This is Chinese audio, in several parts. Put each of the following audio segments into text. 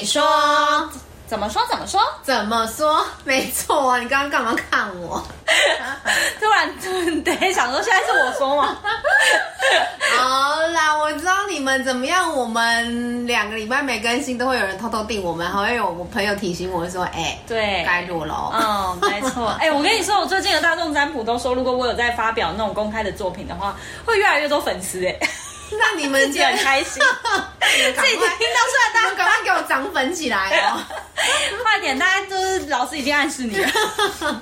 你说，怎么说？怎么说？怎么说？没错啊！你刚刚干嘛看我？突然，对，想说现在是我说吗？好啦，我知道你们怎么样。我们两个礼拜没更新，都会有人偷偷订我们，还会有我朋友提醒我说：“哎、欸，对，该录了。”嗯，没错。哎、欸，我跟你说，我最近的大众占卜都说，如果我有在发表那种公开的作品的话，会越来越多粉丝。哎。那你们就很开心，自己听到出来，大家赶快给我涨粉起来哦！快点，大家就是老师已经暗示你了，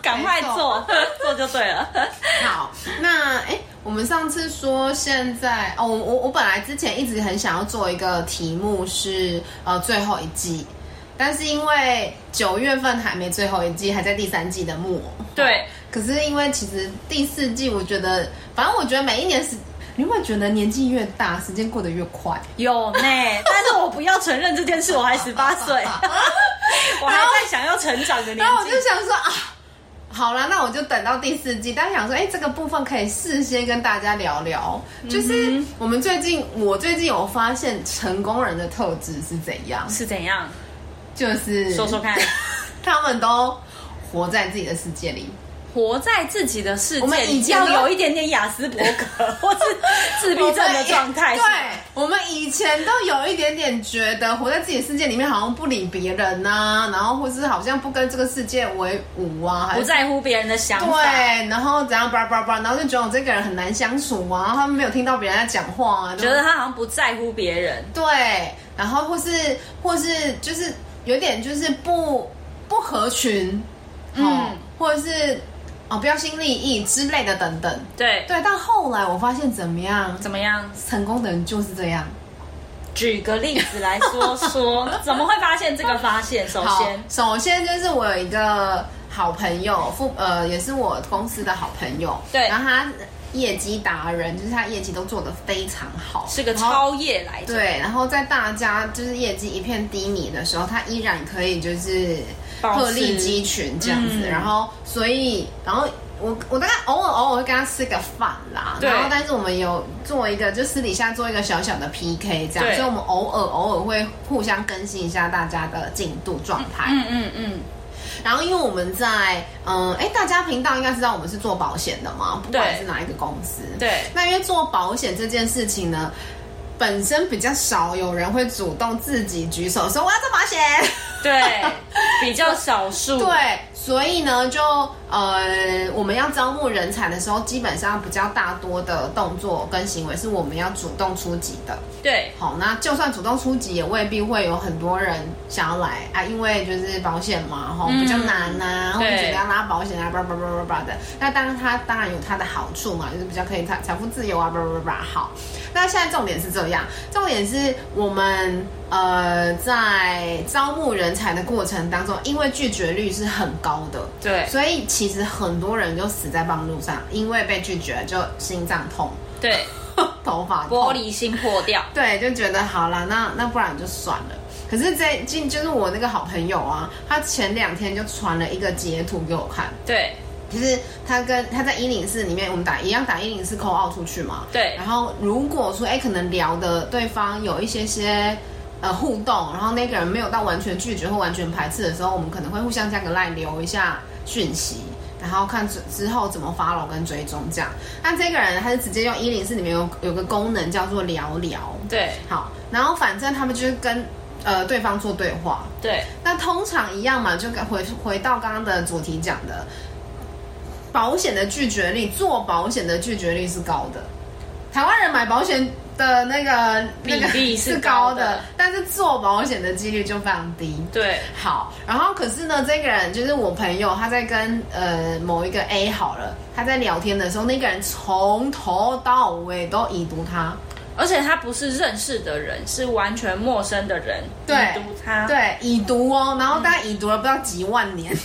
赶快做 做就对了。好，那哎、欸，我们上次说现在哦，我我我本来之前一直很想要做一个题目是呃最后一季，但是因为九月份还没最后一季，还在第三季的末。对，可是因为其实第四季，我觉得反正我觉得每一年是。你会觉得年纪越大，时间过得越快？有呢，但是我不要承认这件事，我还十八岁，我还在想要成长的年纪。然后我就想说啊，好了，那我就等到第四季。但是想说，哎，这个部分可以事先跟大家聊聊，就是我们最近，我最近有发现成功人的特质是怎样？是怎样？就是说说看，他们都活在自己的世界里。活在自己的世界，我们已经要有一点点雅斯伯格 或是自闭症的状态。对，我们以前都有一点点觉得活在自己的世界里面，好像不理别人呐、啊，然后或是好像不跟这个世界为伍啊，不在乎别人的想法。对，然后怎样叭叭叭，然后就觉得我这个人很难相处啊，他们没有听到别人在讲话啊，觉得他好像不在乎别人。对，然后或是或是就是有点就是不不合群，嗯，或者是。哦，标新立异之类的，等等。对对，但后来我发现怎么样？怎么样？成功的人就是这样。举个例子来说说，怎么会发现这个发现？首先，首先就是我有一个好朋友，副呃，也是我公司的好朋友。对，然后他业绩达人，就是他业绩都做得非常好，是个超业来着。对，然后在大家就是业绩一片低迷的时候，他依然可以就是。鹤立鸡群这样子，嗯、然后所以，然后我我大概偶尔偶尔会跟他吃个饭啦，对然后但是我们有做一个就私底下做一个小小的 PK 这样，对所以我们偶尔偶尔会互相更新一下大家的进度状态。嗯嗯嗯。嗯然后因为我们在嗯哎，大家频道应该知道我们是做保险的嘛，不管是哪一个公司。对。那因为做保险这件事情呢，本身比较少有人会主动自己举手说我要做保险。对，比较少数。对，所以呢，就呃，我们要招募人才的时候，基本上比较大多的动作跟行为是我们要主动出击的。对，好，那就算主动出击，也未必会有很多人想要来啊，因为就是保险嘛，哈，比较难呐、啊，或者觉得要拉保险啊，叭叭叭叭叭的。那当然，它当然有它的好处嘛，就是比较可以财财富自由啊，叭叭叭叭。好，那现在重点是这样，重点是我们。呃，在招募人才的过程当中，因为拒绝率是很高的，对，所以其实很多人就死在半路上，因为被拒绝就心脏痛，对，头发玻璃心破掉，对，就觉得好了，那那不然就算了。可是在近就是我那个好朋友啊，他前两天就传了一个截图给我看，对，就是他跟他在一零四里面，我们打一样打一零四 call out 出去嘛，对，然后如果说哎可能聊的对方有一些些。呃，互动，然后那个人没有到完全拒绝或完全排斥的时候，我们可能会互相加个 line 留一下讯息，然后看之之后怎么 follow 跟追踪这样。那这个人他是直接用一零四里面有有个功能叫做聊聊，对，好，然后反正他们就是跟呃对方做对话，对。那通常一样嘛，就回回到刚刚的主题讲的，保险的拒绝率，做保险的拒绝率是高的。台湾人买保险的那个比例是高的，高的，但是做保险的几率就非常低。对，好，然后可是呢，这个人就是我朋友，他在跟呃某一个 A 好了，他在聊天的时候，那个人从头到尾都已读他，而且他不是认识的人，是完全陌生的人，对，已读他，对，已读哦，然后大概已读了不知道几万年。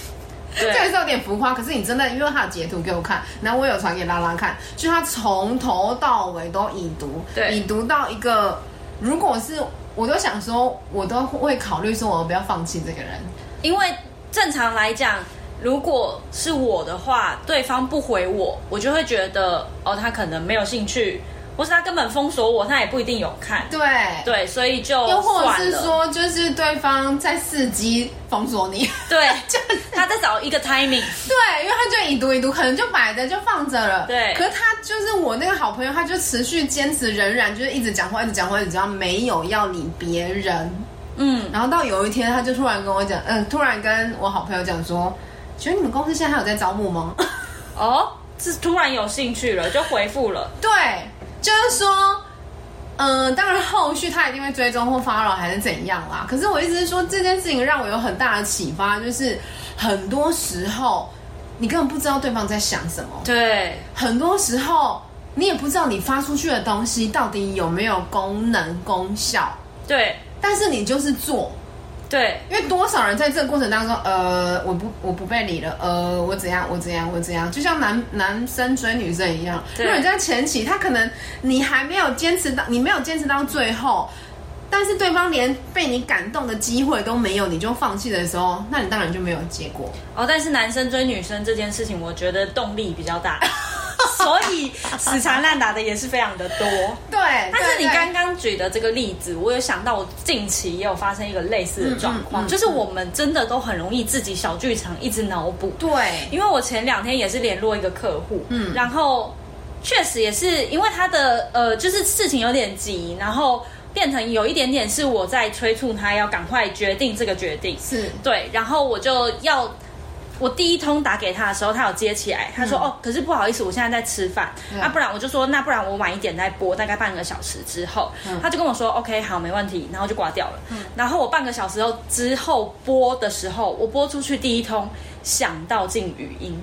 这个是有点浮夸，可是你真的，因为他有截图给我看，然后我有传给拉拉看，就他从头到尾都已读，对，已读到一个，如果是我都想说，我都会考虑说，我不要放弃这个人，因为正常来讲，如果是我的话，对方不回我，我就会觉得哦，他可能没有兴趣，或是他根本封锁我，他也不一定有看。对对，所以就又或者是说，就是对方在伺机封锁你。对，就他在找一个 timing。对，因为他就已读已读，可能就摆着就放着了。对，可是他就是我那个好朋友，他就持续坚持，仍然就是一直讲话，一直讲话，一直讲话，没有要理别人。嗯，然后到有一天，他就突然跟我讲，嗯，突然跟我好朋友讲说，觉得你们公司现在还有在招募吗？哦，是突然有兴趣了，就回复了。对。就是说，嗯、呃，当然后续他一定会追踪或 follow 还是怎样啦。可是我意思是说这件事情让我有很大的启发，就是很多时候你根本不知道对方在想什么。对，很多时候你也不知道你发出去的东西到底有没有功能功效。对，但是你就是做。对，因为多少人在这个过程当中，呃，我不我不被理了，呃，我怎样我怎样我怎样，就像男男生追女生一样，如果你在前期，他可能你还没有坚持到，你没有坚持到最后，但是对方连被你感动的机会都没有，你就放弃的时候，那你当然就没有结果。哦，但是男生追女生这件事情，我觉得动力比较大。所以死缠烂打的也是非常的多，对。但是你刚刚举的这个例子，我有想到我近期也有发生一个类似的状况，嗯嗯嗯、就是我们真的都很容易自己小剧场一直脑补。对，因为我前两天也是联络一个客户，嗯，然后确实也是因为他的呃，就是事情有点急，然后变成有一点点是我在催促他要赶快决定这个决定，是对，然后我就要。我第一通打给他的时候，他有接起来。他说：“嗯、哦，可是不好意思，我现在在吃饭。那、嗯啊、不然我就说，那不然我晚一点再播，大概半个小时之后。嗯”他就跟我说：“OK，好，没问题。”然后就挂掉了。嗯、然后我半个小时后之后播的时候，我播出去第一通，响到进语音。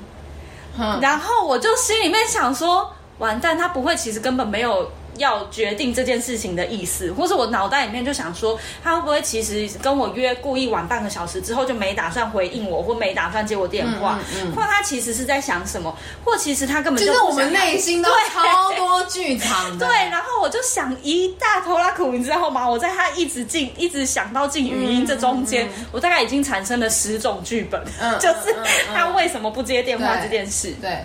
嗯、然后我就心里面想说：“完蛋，他不会，其实根本没有。”要决定这件事情的意思，或是我脑袋里面就想说，他会不会其实跟我约故意晚半个小时之后就没打算回应我，或没打算接我电话，嗯嗯嗯、或他其实是在想什么，或其实他根本就就是我们内心都超多剧场的。对，然后我就想一大拖拉苦，你知道吗？我在他一直进，一直想到进语音这中间，我大概已经产生了十种剧本，嗯、就是他为什么不接电话这件事。对，对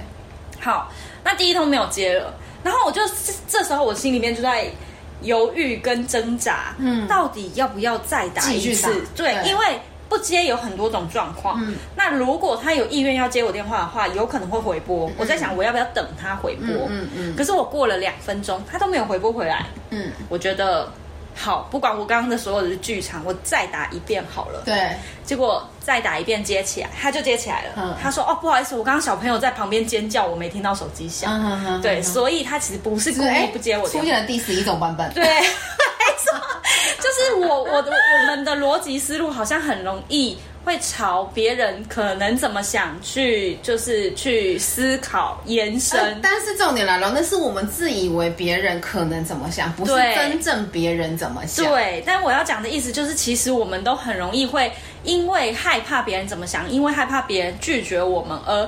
好，那第一通没有接了。然后我就这时候我心里面就在犹豫跟挣扎，嗯，到底要不要再打一次？对，对，因为不接有很多种状况。嗯，那如果他有意愿要接我电话的话，有可能会回拨。嗯，我在想我要不要等他回拨？嗯嗯，嗯。可是我过了两分钟，他都没有回拨回来。嗯，我觉得。好，不管我刚刚的所有的剧场，我再打一遍好了。对，结果再打一遍接起来，他就接起来了。嗯，他说：“哦，不好意思，我刚刚小朋友在旁边尖叫，我没听到手机响。”嗯嗯嗯。对，所以他其实不是故意不接我电话。出现了第十一种版本。对，没错，就是我我的我们的逻辑思路好像很容易。会朝别人可能怎么想去，就是去思考延伸。呃、但是重点来了，那是我们自以为别人可能怎么想，不是真正别人怎么想。对，但我要讲的意思就是，其实我们都很容易会因为害怕别人怎么想，因为害怕别人拒绝我们，而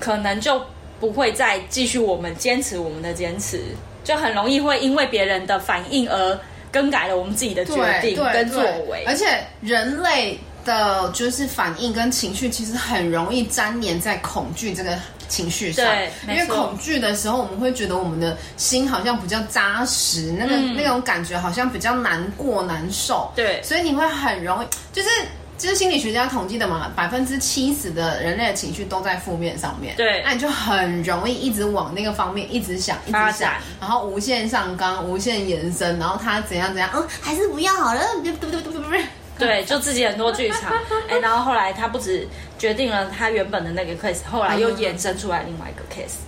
可能就不会再继续我们坚持我们的坚持，就很容易会因为别人的反应而更改了我们自己的决定跟作为。而且人类。的就是反应跟情绪，其实很容易粘连在恐惧这个情绪上。对，因为恐惧的时候，我们会觉得我们的心好像比较扎实，那个、嗯、那种感觉好像比较难过难受。对，所以你会很容易，就是就是心理学家统计的嘛，百分之七十的人类的情绪都在负面上面。对，那你就很容易一直往那个方面一直想，一直想，展然后无限上纲，无限延伸，然后他怎样怎样，嗯，还是不要好了，别别别别别别。对，就自己很多剧场，哎，然后后来他不止决定了他原本的那个 case，后来又衍生出来另外一个 case，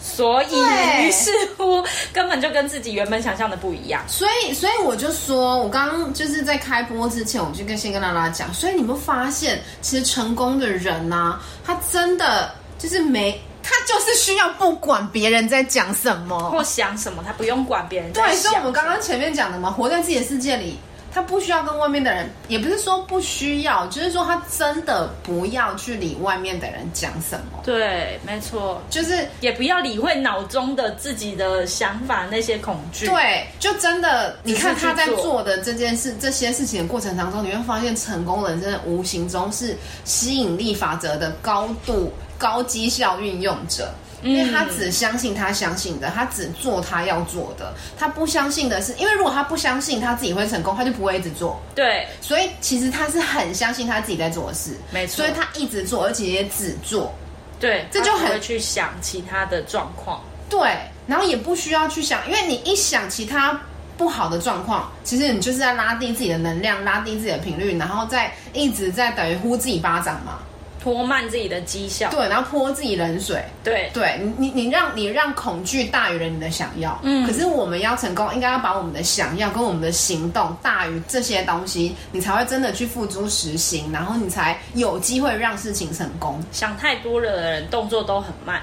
所以于是乎根本就跟自己原本想象的不一样。所以，所以我就说，我刚刚就是在开播之前，我就跟先跟大家讲，所以你们发现，其实成功的人呢、啊，他真的就是没，他就是需要不管别人在讲什么或想什么，他不用管别人。对，所以我们刚刚前面讲的嘛，活在自己的世界里。他不需要跟外面的人，也不是说不需要，就是说他真的不要去理外面的人讲什么。对，没错，就是也不要理会脑中的自己的想法那些恐惧。对，就真的，你看他在做的这件事、这些事情的过程当中，你会发现成功人真的无形中是吸引力法则的高度高绩效运用者。因为他只相信他相信的，他只做他要做的，他不相信的是，因为如果他不相信他自己会成功，他就不会一直做。对，所以其实他是很相信他自己在做的事，没错，所以他一直做，而且也只做。对，这就很会去想其他的状况。对，然后也不需要去想，因为你一想其他不好的状况，其实你就是在拉低自己的能量，拉低自己的频率，然后再一直在等于呼自己巴掌嘛。拖慢自己的绩效，对，然后泼自己冷水，对，对你，你你让你让恐惧大于了你的想要，嗯，可是我们要成功，应该要把我们的想要跟我们的行动大于这些东西，你才会真的去付诸实行，然后你才有机会让事情成功。想太多了的人动作都很慢。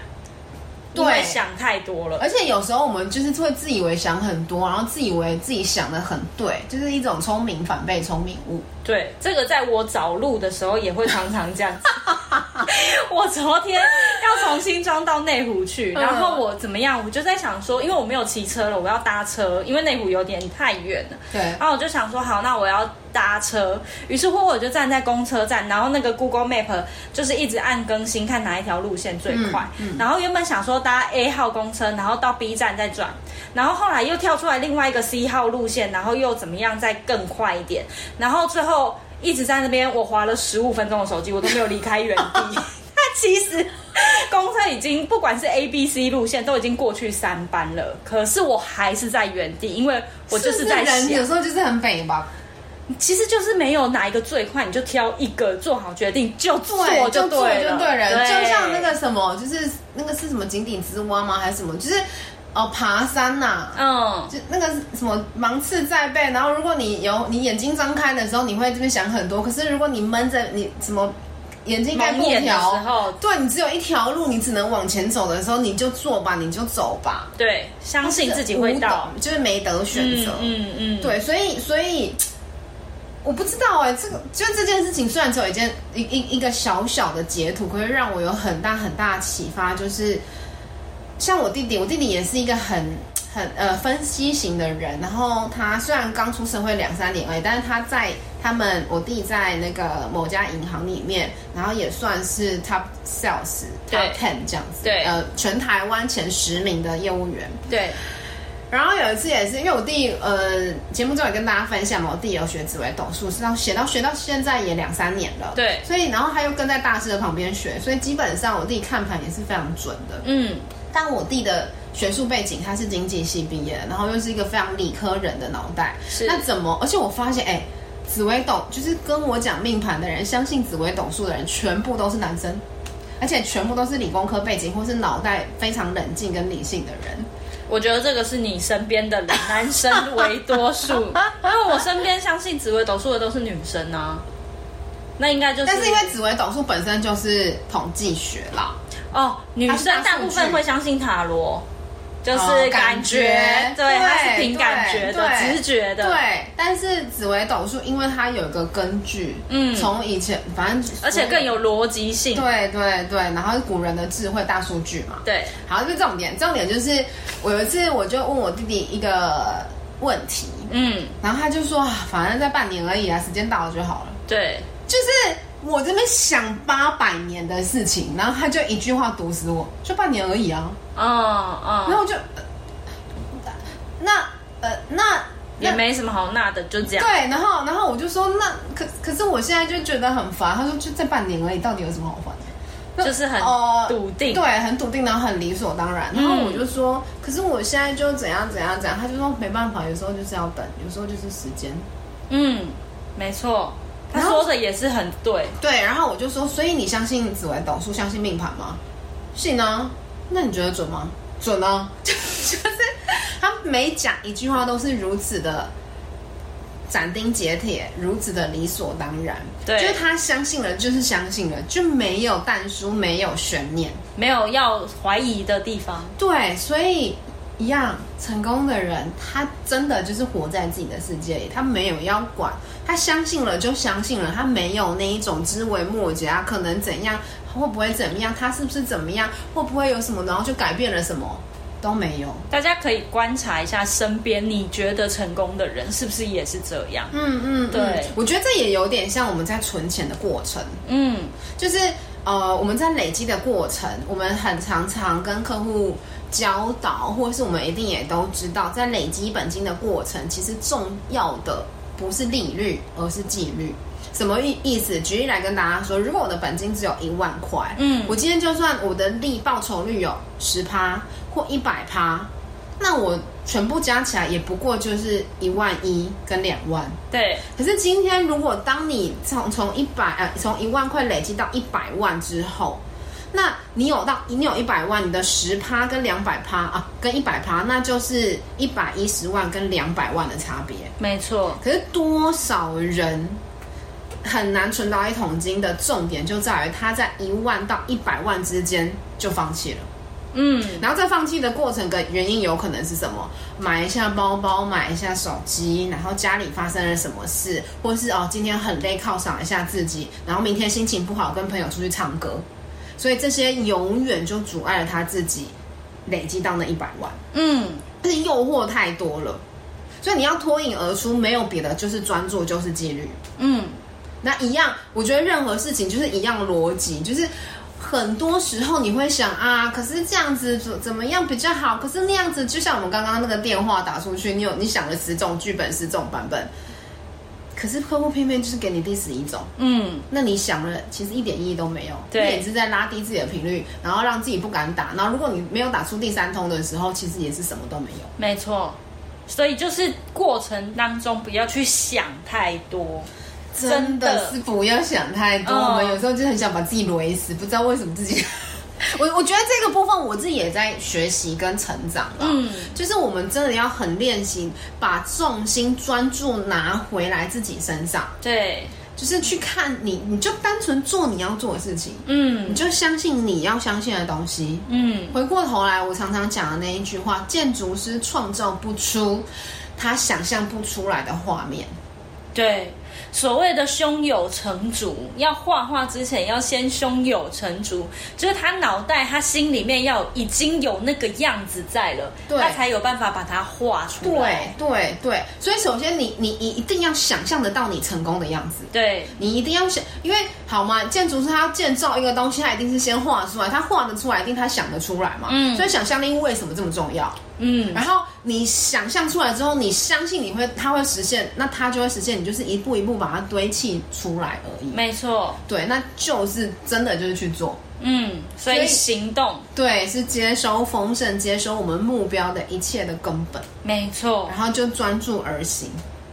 对，想太多了，而且有时候我们就是会自以为想很多，然后自以为自己想的很对，就是一种聪明反被聪明误。对，这个在我找路的时候也会常常这样子。我昨天要从新庄到内湖去，然后我怎么样？我就在想说，因为我没有骑车了，我要搭车，因为内湖有点太远了。对，然后我就想说，好，那我要搭车。于是乎，我就站在公车站，然后那个 Google Map 就是一直按更新，看哪一条路线最快。嗯嗯、然后原本想说搭 A 号公车，然后到 B 站再转，然后后来又跳出来另外一个 C 号路线，然后又怎么样再更快一点，然后最后。一直在那边，我划了十五分钟的手机，我都没有离开原地。那其实公车已经不管是 A、B、C 路线都已经过去三班了，可是我还是在原地，因为我就是在想，是是有时候就是很北吧。其实就是没有哪一个最快，你就挑一个，做好决定就做就对了，就像那个什么，就是那个是什么井底之蛙吗？还是什么？就是。哦，爬山呐、啊，嗯，就那个什么芒刺在背，然后如果你有你眼睛张开的时候，你会这边想很多。可是如果你闷着，你什么眼睛盖布条，对，你只有一条路，你只能往前走的时候，你就做吧，你就走吧。对，相信自己会到，就是没得选择。嗯嗯，嗯，对，所以所以我不知道哎、欸，这个就这件事情，虽然只有一件一一一个小小的截图，可是让我有很大很大的启发，就是。像我弟弟，我弟弟也是一个很很呃分析型的人。然后他虽然刚出社会两三年而已，但是他在他们我弟在那个某家银行里面，然后也算是 top sales top ten 这样子。对，呃，全台湾前十名的业务员。对。然后有一次也是因为我弟呃节目中也跟大家分享嘛，我弟有学紫微斗数，是到写到学到现在也两三年了。对。所以然后他又跟在大师的旁边学，所以基本上我弟看盘也是非常准的。嗯。但我弟的学术背景，他是经济系毕业的，然后又是一个非常理科人的脑袋。是。那怎么？而且我发现，哎，紫微斗就是跟我讲命盘的人，相信紫微斗数的人，全部都是男生，而且全部都是理工科背景或是脑袋非常冷静跟理性的人。我觉得这个是你身边的男生为多数，因为我身边相信紫微斗数的都是女生啊。那应该就是，但是因为紫微斗数本身就是统计学啦。哦，女生大部分会相信塔罗，就是感觉，对，它是凭感觉的、直觉的。对，但是紫微斗数，因为它有一个根据，嗯，从以前反正，而且更有逻辑性。对对对，然后是古人的智慧、大数据嘛。对，好，这是重点。重点就是，我有一次我就问我弟弟一个问题，嗯，然后他就说，反正在半年而已啊，时间到了就好了。对，就是。我这边想八百年的事情，然后他就一句话毒死我，就半年而已啊。嗯嗯，然后我就，那呃那也没什么好那的，就这样。对，然后然后我就说，那可可是我现在就觉得很烦。他说就这半年而已，到底有什么好烦的？就是很笃定，对，很笃定，然后很理所当然。然后我就说，嗯、可是我现在就怎样怎样怎样。他就说没办法，有时候就是要等，有时候就是时间。嗯，没错。他说的也是很对，对。然后我就说，所以你相信紫微斗数，相信命盘吗？信啊。那你觉得准吗？准啊。就是他每讲一句话都是如此的斩钉截铁，如此的理所当然。对，就是他相信了，就是相信了，就没有但书，没有悬念，没有要怀疑的地方。对，所以。一样成功的人，他真的就是活在自己的世界里，他没有要管，他相信了就相信了，他没有那一种枝微末节啊，可能怎样，会不会怎么样，他是不是怎么样，会不会有什么，然后就改变了什么，都没有。大家可以观察一下身边你觉得成功的人，是不是也是这样？嗯嗯，对，我觉得这也有点像我们在存钱的过程。嗯，就是呃，我们在累积的过程，我们很常常跟客户教导，或者是我们一定也都知道，在累积本金的过程，其实重要的不是利率，而是纪律。什么意意思？举例来跟大家说，如果我的本金只有一万块，嗯，我今天就算我的利报酬率有十趴或一百趴，那我全部加起来也不过就是一万一跟两万。对。可是今天如果当你从从一百呃从一万块累积到一百万之后，那你有到你有一百万，你的十趴跟两百趴啊，跟一百趴，那就是一百一十万跟两百万的差别。没错。可是多少人？很难存到一桶金的重点就在于他在一万到一百万之间就放弃了，嗯，然后在放弃的过程跟原因有可能是什么？买一下包包，买一下手机，然后家里发生了什么事，或是哦今天很累犒赏一下自己，然后明天心情不好跟朋友出去唱歌，所以这些永远就阻碍了他自己累积到那一百万，嗯，但是诱惑太多了，所以你要脱颖而出，没有别的，就是专注，就是纪律，嗯。那一样，我觉得任何事情就是一样逻辑，就是很多时候你会想啊，可是这样子怎怎么样比较好？可是那样子，就像我们刚刚那个电话打出去，你有你想了十种剧本，十种版本，可是客户偏偏就是给你第十一种，嗯，那你想了，其实一点意义都没有，对，也是在拉低自己的频率，然后让自己不敢打。然后如果你没有打出第三通的时候，其实也是什么都没有。没错，所以就是过程当中不要去想太多。真的是不要想太多，我们有时候就很想把自己累死，不知道为什么自己。我我觉得这个部分我自己也在学习跟成长了。嗯，就是我们真的要很练习，把重心专注拿回来自己身上。对，就是去看你，你就单纯做你要做的事情。嗯，你就相信你要相信的东西。嗯，回过头来，我常常讲的那一句话：建筑师创造不出他想象不出来的画面。对。所谓的胸有成竹，要画画之前要先胸有成竹，就是他脑袋、他心里面要已经有那个样子在了，他才有办法把它画出来。对对对，所以首先你你你一定要想象得到你成功的样子，对，你一定要想，因为好嘛，建筑师他要建造一个东西，他一定是先画出来，他画得出来，一定他想得出来嘛，嗯，所以想象力为什么这么重要？嗯，然后你想象出来之后，你相信你会，它会实现，那它就会实现。你就是一步一步把它堆砌出来而已。没错，对，那就是真的就是去做。嗯，所以行动，对，是接收丰盛，接收我们目标的一切的根本。没错，然后就专注而行。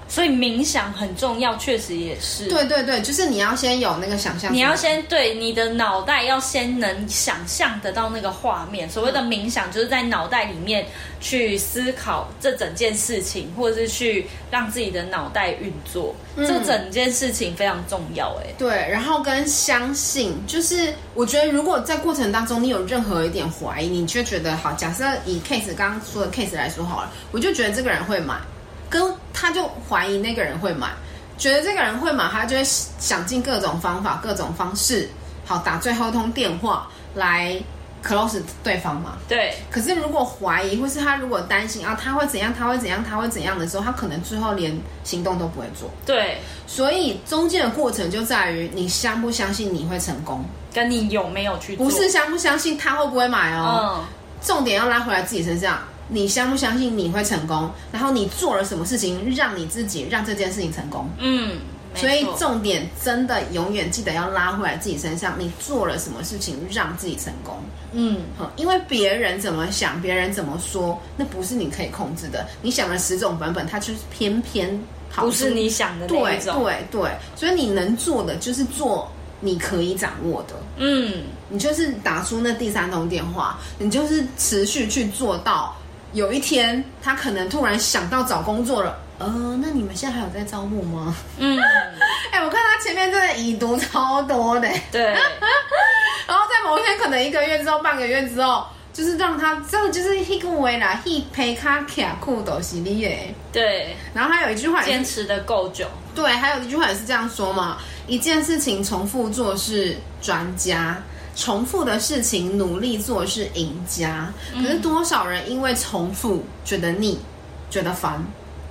所以冥想很重要，确实也是。对对对，就是你要先有那个想象，你要先对你的脑袋要先能想象得到那个画面。所谓的冥想，就是在脑袋里面去思考这整件事情，或者是去让自己的脑袋运作。嗯、这整件事情非常重要，哎。对，然后跟相信，就是我觉得如果在过程当中你有任何一点怀疑，你却觉得好，假设以 case 刚刚说的 case 来说好了，我就觉得这个人会买。跟他就怀疑那个人会买，觉得这个人会买，他就会想尽各种方法、各种方式，好打最后一通电话来 close 对方嘛。对。可是如果怀疑，或是他如果担心啊，他会怎样？他会怎样？他会怎样的时候，他可能最后连行动都不会做。对。所以中间的过程就在于你相不相信你会成功，跟你有没有去做。不是相不相信他会不会买哦。嗯。重点要拉回来自己身上。你相不相信你会成功？然后你做了什么事情让你自己让这件事情成功？嗯，所以重点真的永远记得要拉回来自己身上。你做了什么事情让自己成功？嗯，因为别人怎么想，别人怎么说，那不是你可以控制的。你想了十种版本，它就是偏偏不是你想的那一种。对对对，所以你能做的就是做你可以掌握的。嗯，你就是打出那第三通电话，你就是持续去做到。有一天，他可能突然想到找工作了。呃，那你们现在还有在招募吗？嗯，哎、欸，我看他前面真的已读超多的。对。然后在某一天，可能一个月之后、半个月之后，就是让他真的就是一个为啦，一陪卡卡酷都是你耶。对。然后还有一句话，坚持的够久。对，还有一句话也是这样说嘛：一件事情重复做是专家。重复的事情努力做是赢家，可是多少人因为重复觉得腻，觉得烦，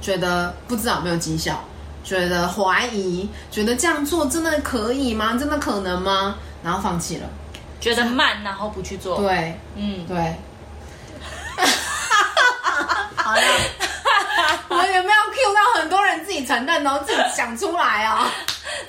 觉得不知道有没有绩效，觉得怀疑，觉得这样做真的可以吗？真的可能吗？然后放弃了，觉得慢，然后不去做。对，嗯，对。好了，我们有没有 cue 到很多人自己承认，然后自己想出来啊？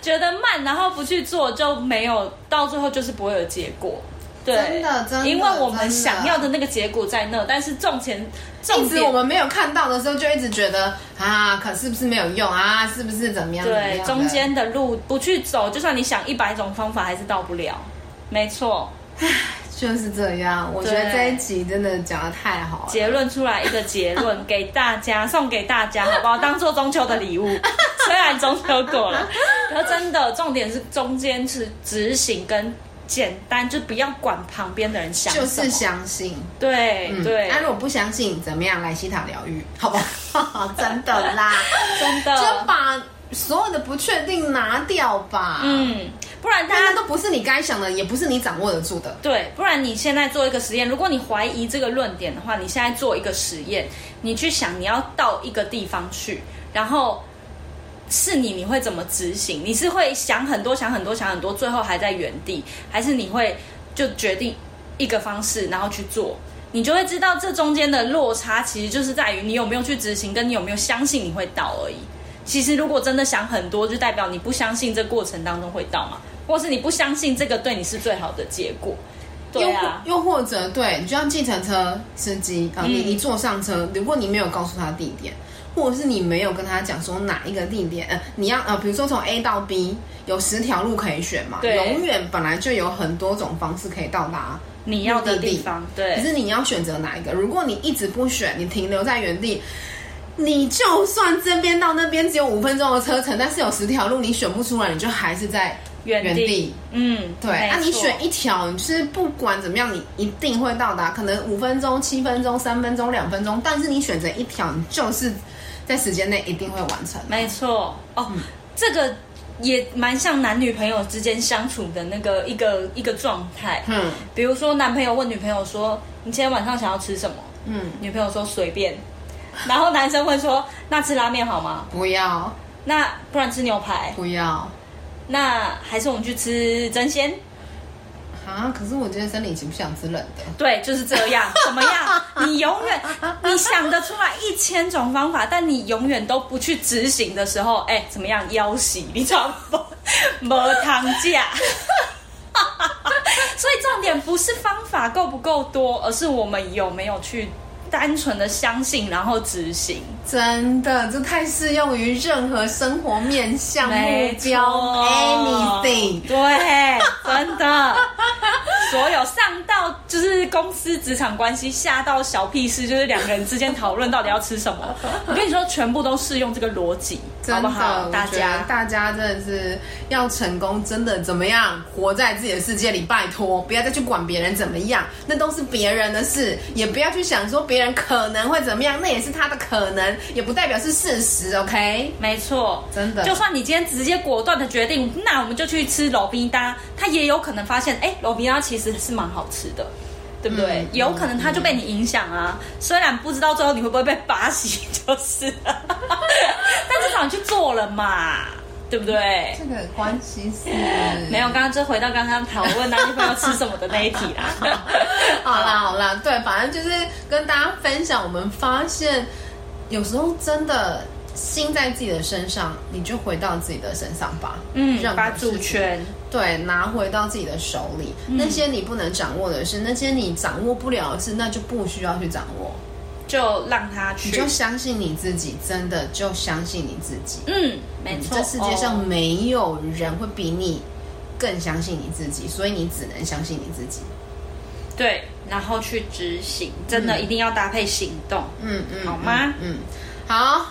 觉得慢，然后不去做，就没有到最后就是不会有结果。对，真的，真的，因为我们想要的那个结果在那，但是重钱，重点我们没有看到的时候，就一直觉得啊，可是不是没有用啊？是不是怎么样？对，中间的路不去走，就算你想一百种方法，还是到不了。没错，唉，就是这样。我觉得这一集真的讲的太好了。结论出来一个结论给大家，送给大家，好不好？当做中秋的礼物。虽然中秋过了，可真的重点是中间是执行跟。简单，就不要管旁边的人想，就是相信。对、嗯、对，那、啊、如果不相信，怎么样来西塔疗愈？好不好？真的啦，真的，就把所有的不确定拿掉吧。嗯，不然大家都不是你该想的，也不是你掌握得住的。对，不然你现在做一个实验，如果你怀疑这个论点的话，你现在做一个实验，你去想你要到一个地方去，然后。是你，你会怎么执行？你是会想很多、想很多、想很多，最后还在原地，还是你会就决定一个方式，然后去做？你就会知道这中间的落差，其实就是在于你有没有去执行，跟你有没有相信你会到而已。其实如果真的想很多，就代表你不相信这过程当中会到嘛，或是你不相信这个对你是最好的结果。对啊，又或者对，你就像计程车司机啊，你一坐上车，如果你没有告诉他地点。或者是你没有跟他讲说哪一个地点，呃，你要呃，比如说从 A 到 B 有十条路可以选嘛，对，永远本来就有很多种方式可以到达你要的地方，对。可是你要选择哪一个？如果你一直不选，你停留在原地，你就算这边到那边只有五分钟的车程，但是有十条路你选不出来，你就还是在原地。原地嗯，对。那、啊、你选一条，你是不管怎么样，你一定会到达，可能五分钟、七分钟、三分钟、两分钟，但是你选择一条，你就是。在时间内一定会完成。没错哦，嗯、这个也蛮像男女朋友之间相处的那个一个一个状态。嗯，比如说男朋友问女朋友说：“你今天晚上想要吃什么？”嗯，女朋友说：“随便。” 然后男生会说：“那吃拉面好吗？”不要。那不然吃牛排？不要。那还是我们去吃真鲜？啊！可是我觉得生理期不想吃冷的。对，就是这样。怎么样？你永远你想得出来一千种方法，但你永远都不去执行的时候，哎，怎么样？要死！你知道不？没汤架。所以重点不是方法够不够多，而是我们有没有去。单纯的相信，然后执行，真的，这太适用于任何生活面向目标，anything，对，真的，所有上到就是公司职场关系，下到小屁事，就是两个人之间讨论到底要吃什么。我跟你说，全部都适用这个逻辑，好不好？大家，大家真的是要成功，真的怎么样？活在自己的世界里，拜托，不要再去管别人怎么样，那都是别人的事，也不要去想说别。别人可能会怎么样？那也是他的可能，也不代表是事实。OK，没错，真的。就算你今天直接果断的决定，那我们就去吃路边摊，他也有可能发现，哎，路边摊其实是蛮好吃的，对不对？嗯、有可能他就被你影响啊。嗯、虽然不知道最后你会不会被巴西，就是了，但至少你去做了嘛。对不对？这个关系是没有。刚刚就回到刚刚讨论男女朋友吃什么的那一题啦。好啦好啦，对，反正就是跟大家分享，我们发现有时候真的心在自己的身上，你就回到自己的身上吧。嗯，把主权对拿回到自己的手里。嗯、那些你不能掌握的事，那些你掌握不了的事，那就不需要去掌握。就让他去，你就相信你自己，真的就相信你自己。嗯，没错。这世界上没有人会比你更相信你自己，所以你只能相信你自己。对，然后去执行，真的一定要搭配行动。嗯嗯，好吗？嗯，嗯，好。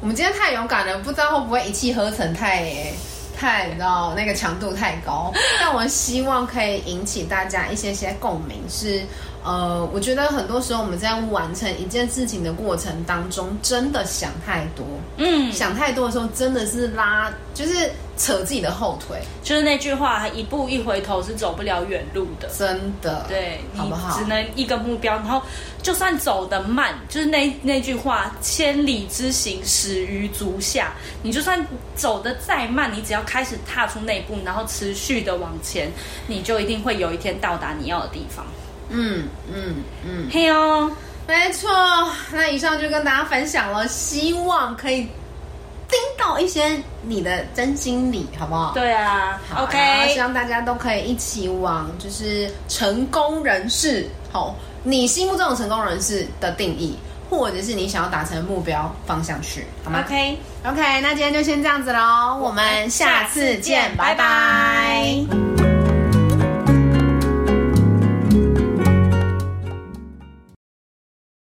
我们今天太勇敢了，不知道会不会一气呵成，太太，你知道那个强度太高。但我希望可以引起大家一些些共鸣，是。呃，我觉得很多时候我们在完成一件事情的过程当中，真的想太多。嗯，想太多的时候，真的是拉，就是扯自己的后腿，就是那句话，一步一回头是走不了远路的，真的。对，好不好？只能一个目标，然后就算走得慢，就是那那句话，千里之行，始于足下。你就算走得再慢，你只要开始踏出那一步，然后持续的往前，你就一定会有一天到达你要的地方。嗯嗯嗯，嘿哦，没错。那以上就跟大家分享了，希望可以。听到一些你的真心理，好不好？对啊好，OK。希望大家都可以一起往就是成功人士，好，你心目中的成功人士的定义，或者是你想要达成目标方向去，好吗？OK，OK。那今天就先这样子喽，我们下次见，拜拜。拜拜。